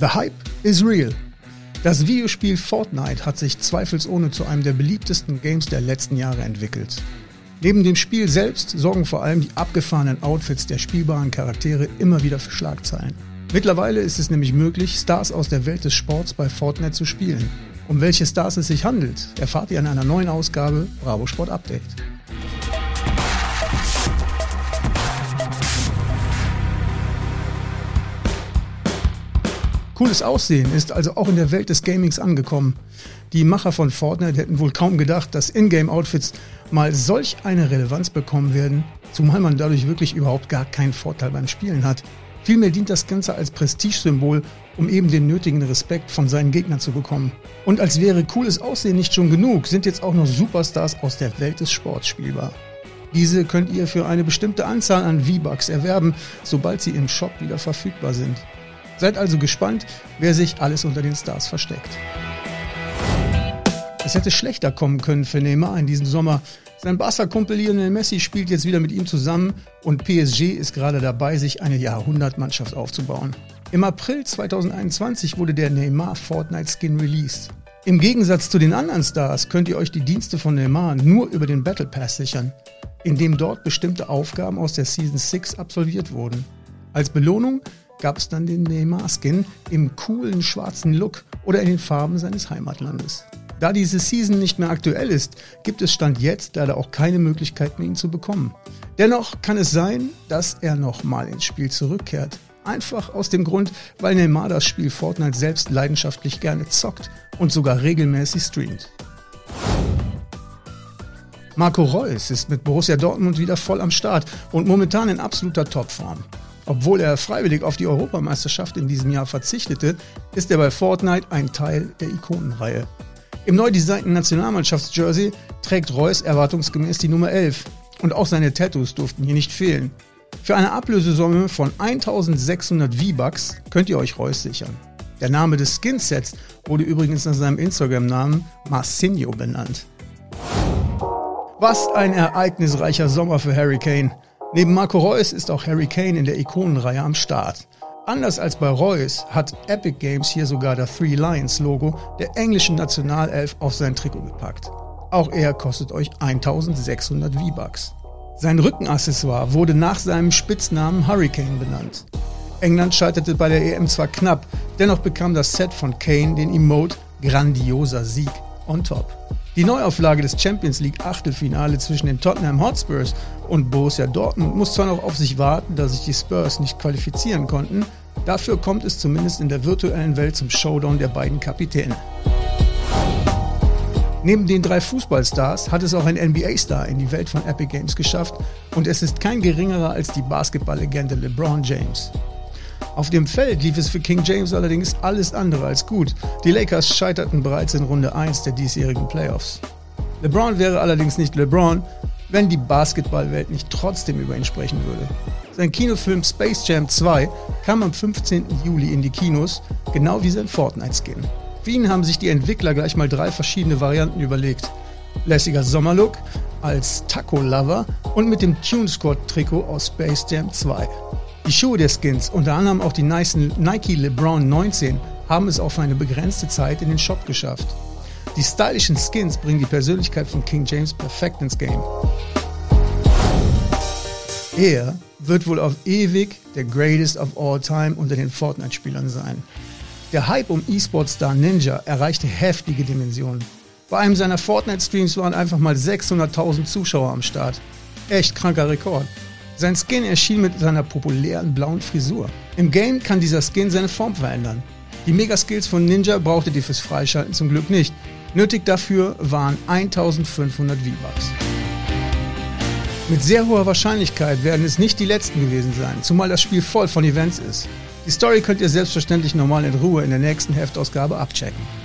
The Hype is real. Das Videospiel Fortnite hat sich zweifelsohne zu einem der beliebtesten Games der letzten Jahre entwickelt. Neben dem Spiel selbst sorgen vor allem die abgefahrenen Outfits der spielbaren Charaktere immer wieder für Schlagzeilen. Mittlerweile ist es nämlich möglich, Stars aus der Welt des Sports bei Fortnite zu spielen. Um welche Stars es sich handelt, erfahrt ihr in einer neuen Ausgabe Bravo Sport Update. Cooles Aussehen ist also auch in der Welt des Gamings angekommen. Die Macher von Fortnite hätten wohl kaum gedacht, dass Ingame-Outfits mal solch eine Relevanz bekommen werden, zumal man dadurch wirklich überhaupt gar keinen Vorteil beim Spielen hat. Vielmehr dient das Ganze als Prestigesymbol, um eben den nötigen Respekt von seinen Gegnern zu bekommen. Und als wäre cooles Aussehen nicht schon genug, sind jetzt auch noch Superstars aus der Welt des Sports spielbar. Diese könnt ihr für eine bestimmte Anzahl an V-Bucks erwerben, sobald sie im Shop wieder verfügbar sind. Seid also gespannt, wer sich alles unter den Stars versteckt. Es hätte schlechter kommen können für Neymar in diesem Sommer. Sein Barca-Kumpel Lionel Messi spielt jetzt wieder mit ihm zusammen und PSG ist gerade dabei, sich eine Jahrhundertmannschaft aufzubauen. Im April 2021 wurde der Neymar Fortnite Skin released. Im Gegensatz zu den anderen Stars könnt ihr euch die Dienste von Neymar nur über den Battle Pass sichern, indem dort bestimmte Aufgaben aus der Season 6 absolviert wurden. Als Belohnung gab es dann den Neymar-Skin im coolen schwarzen Look oder in den Farben seines Heimatlandes. Da diese Season nicht mehr aktuell ist, gibt es Stand jetzt leider auch keine Möglichkeit mehr, ihn zu bekommen. Dennoch kann es sein, dass er nochmal ins Spiel zurückkehrt. Einfach aus dem Grund, weil Neymar das Spiel Fortnite selbst leidenschaftlich gerne zockt und sogar regelmäßig streamt. Marco Reus ist mit Borussia Dortmund wieder voll am Start und momentan in absoluter Topform. Obwohl er freiwillig auf die Europameisterschaft in diesem Jahr verzichtete, ist er bei Fortnite ein Teil der Ikonenreihe. Im neu designten Nationalmannschaftsjersey trägt Reus erwartungsgemäß die Nummer 11 und auch seine Tattoos durften hier nicht fehlen. Für eine Ablösesumme von 1600 V-Bucks könnt ihr euch Reus sichern. Der Name des Skinsets wurde übrigens nach seinem Instagram-Namen Marcinho benannt. Was ein ereignisreicher Sommer für Harry Kane. Neben Marco Reus ist auch Harry Kane in der Ikonenreihe am Start. Anders als bei Reus hat Epic Games hier sogar das Three Lions Logo der englischen Nationalelf auf sein Trikot gepackt. Auch er kostet euch 1600 V-Bucks. Sein Rückenaccessoire wurde nach seinem Spitznamen Hurricane benannt. England scheiterte bei der EM zwar knapp, dennoch bekam das Set von Kane den Emote Grandioser Sieg on top. Die Neuauflage des Champions League Achtelfinale zwischen den Tottenham Hotspurs und Borussia Dortmund muss zwar noch auf sich warten, da sich die Spurs nicht qualifizieren konnten, dafür kommt es zumindest in der virtuellen Welt zum Showdown der beiden Kapitäne. Neben den drei Fußballstars hat es auch ein NBA-Star in die Welt von Epic Games geschafft und es ist kein geringerer als die Basketballlegende LeBron James. Auf dem Feld lief es für King James allerdings alles andere als gut. Die Lakers scheiterten bereits in Runde 1 der diesjährigen Playoffs. LeBron wäre allerdings nicht LeBron, wenn die Basketballwelt nicht trotzdem über ihn sprechen würde. Sein Kinofilm Space Jam 2 kam am 15. Juli in die Kinos, genau wie sein Fortnite-Skin. Für ihn haben sich die Entwickler gleich mal drei verschiedene Varianten überlegt. Lässiger Sommerlook, als Taco-Lover und mit dem Tune Squad-Trikot aus Space Jam 2. Die Schuhe der Skins, unter anderem auch die Nike LeBron 19, haben es auf eine begrenzte Zeit in den Shop geschafft. Die stylischen Skins bringen die Persönlichkeit von King James perfekt ins Game. Er wird wohl auf ewig der Greatest of All Time unter den Fortnite-Spielern sein. Der Hype um E-Sport-Star Ninja erreichte heftige Dimensionen. Bei einem seiner Fortnite-Streams waren einfach mal 600.000 Zuschauer am Start. Echt kranker Rekord. Sein Skin erschien mit seiner populären blauen Frisur. Im Game kann dieser Skin seine Form verändern. Die Mega-Skills von Ninja brauchte ihr fürs Freischalten zum Glück nicht. Nötig dafür waren 1500 V-Bucks. Mit sehr hoher Wahrscheinlichkeit werden es nicht die letzten gewesen sein, zumal das Spiel voll von Events ist. Die Story könnt ihr selbstverständlich normal in Ruhe in der nächsten Heftausgabe abchecken.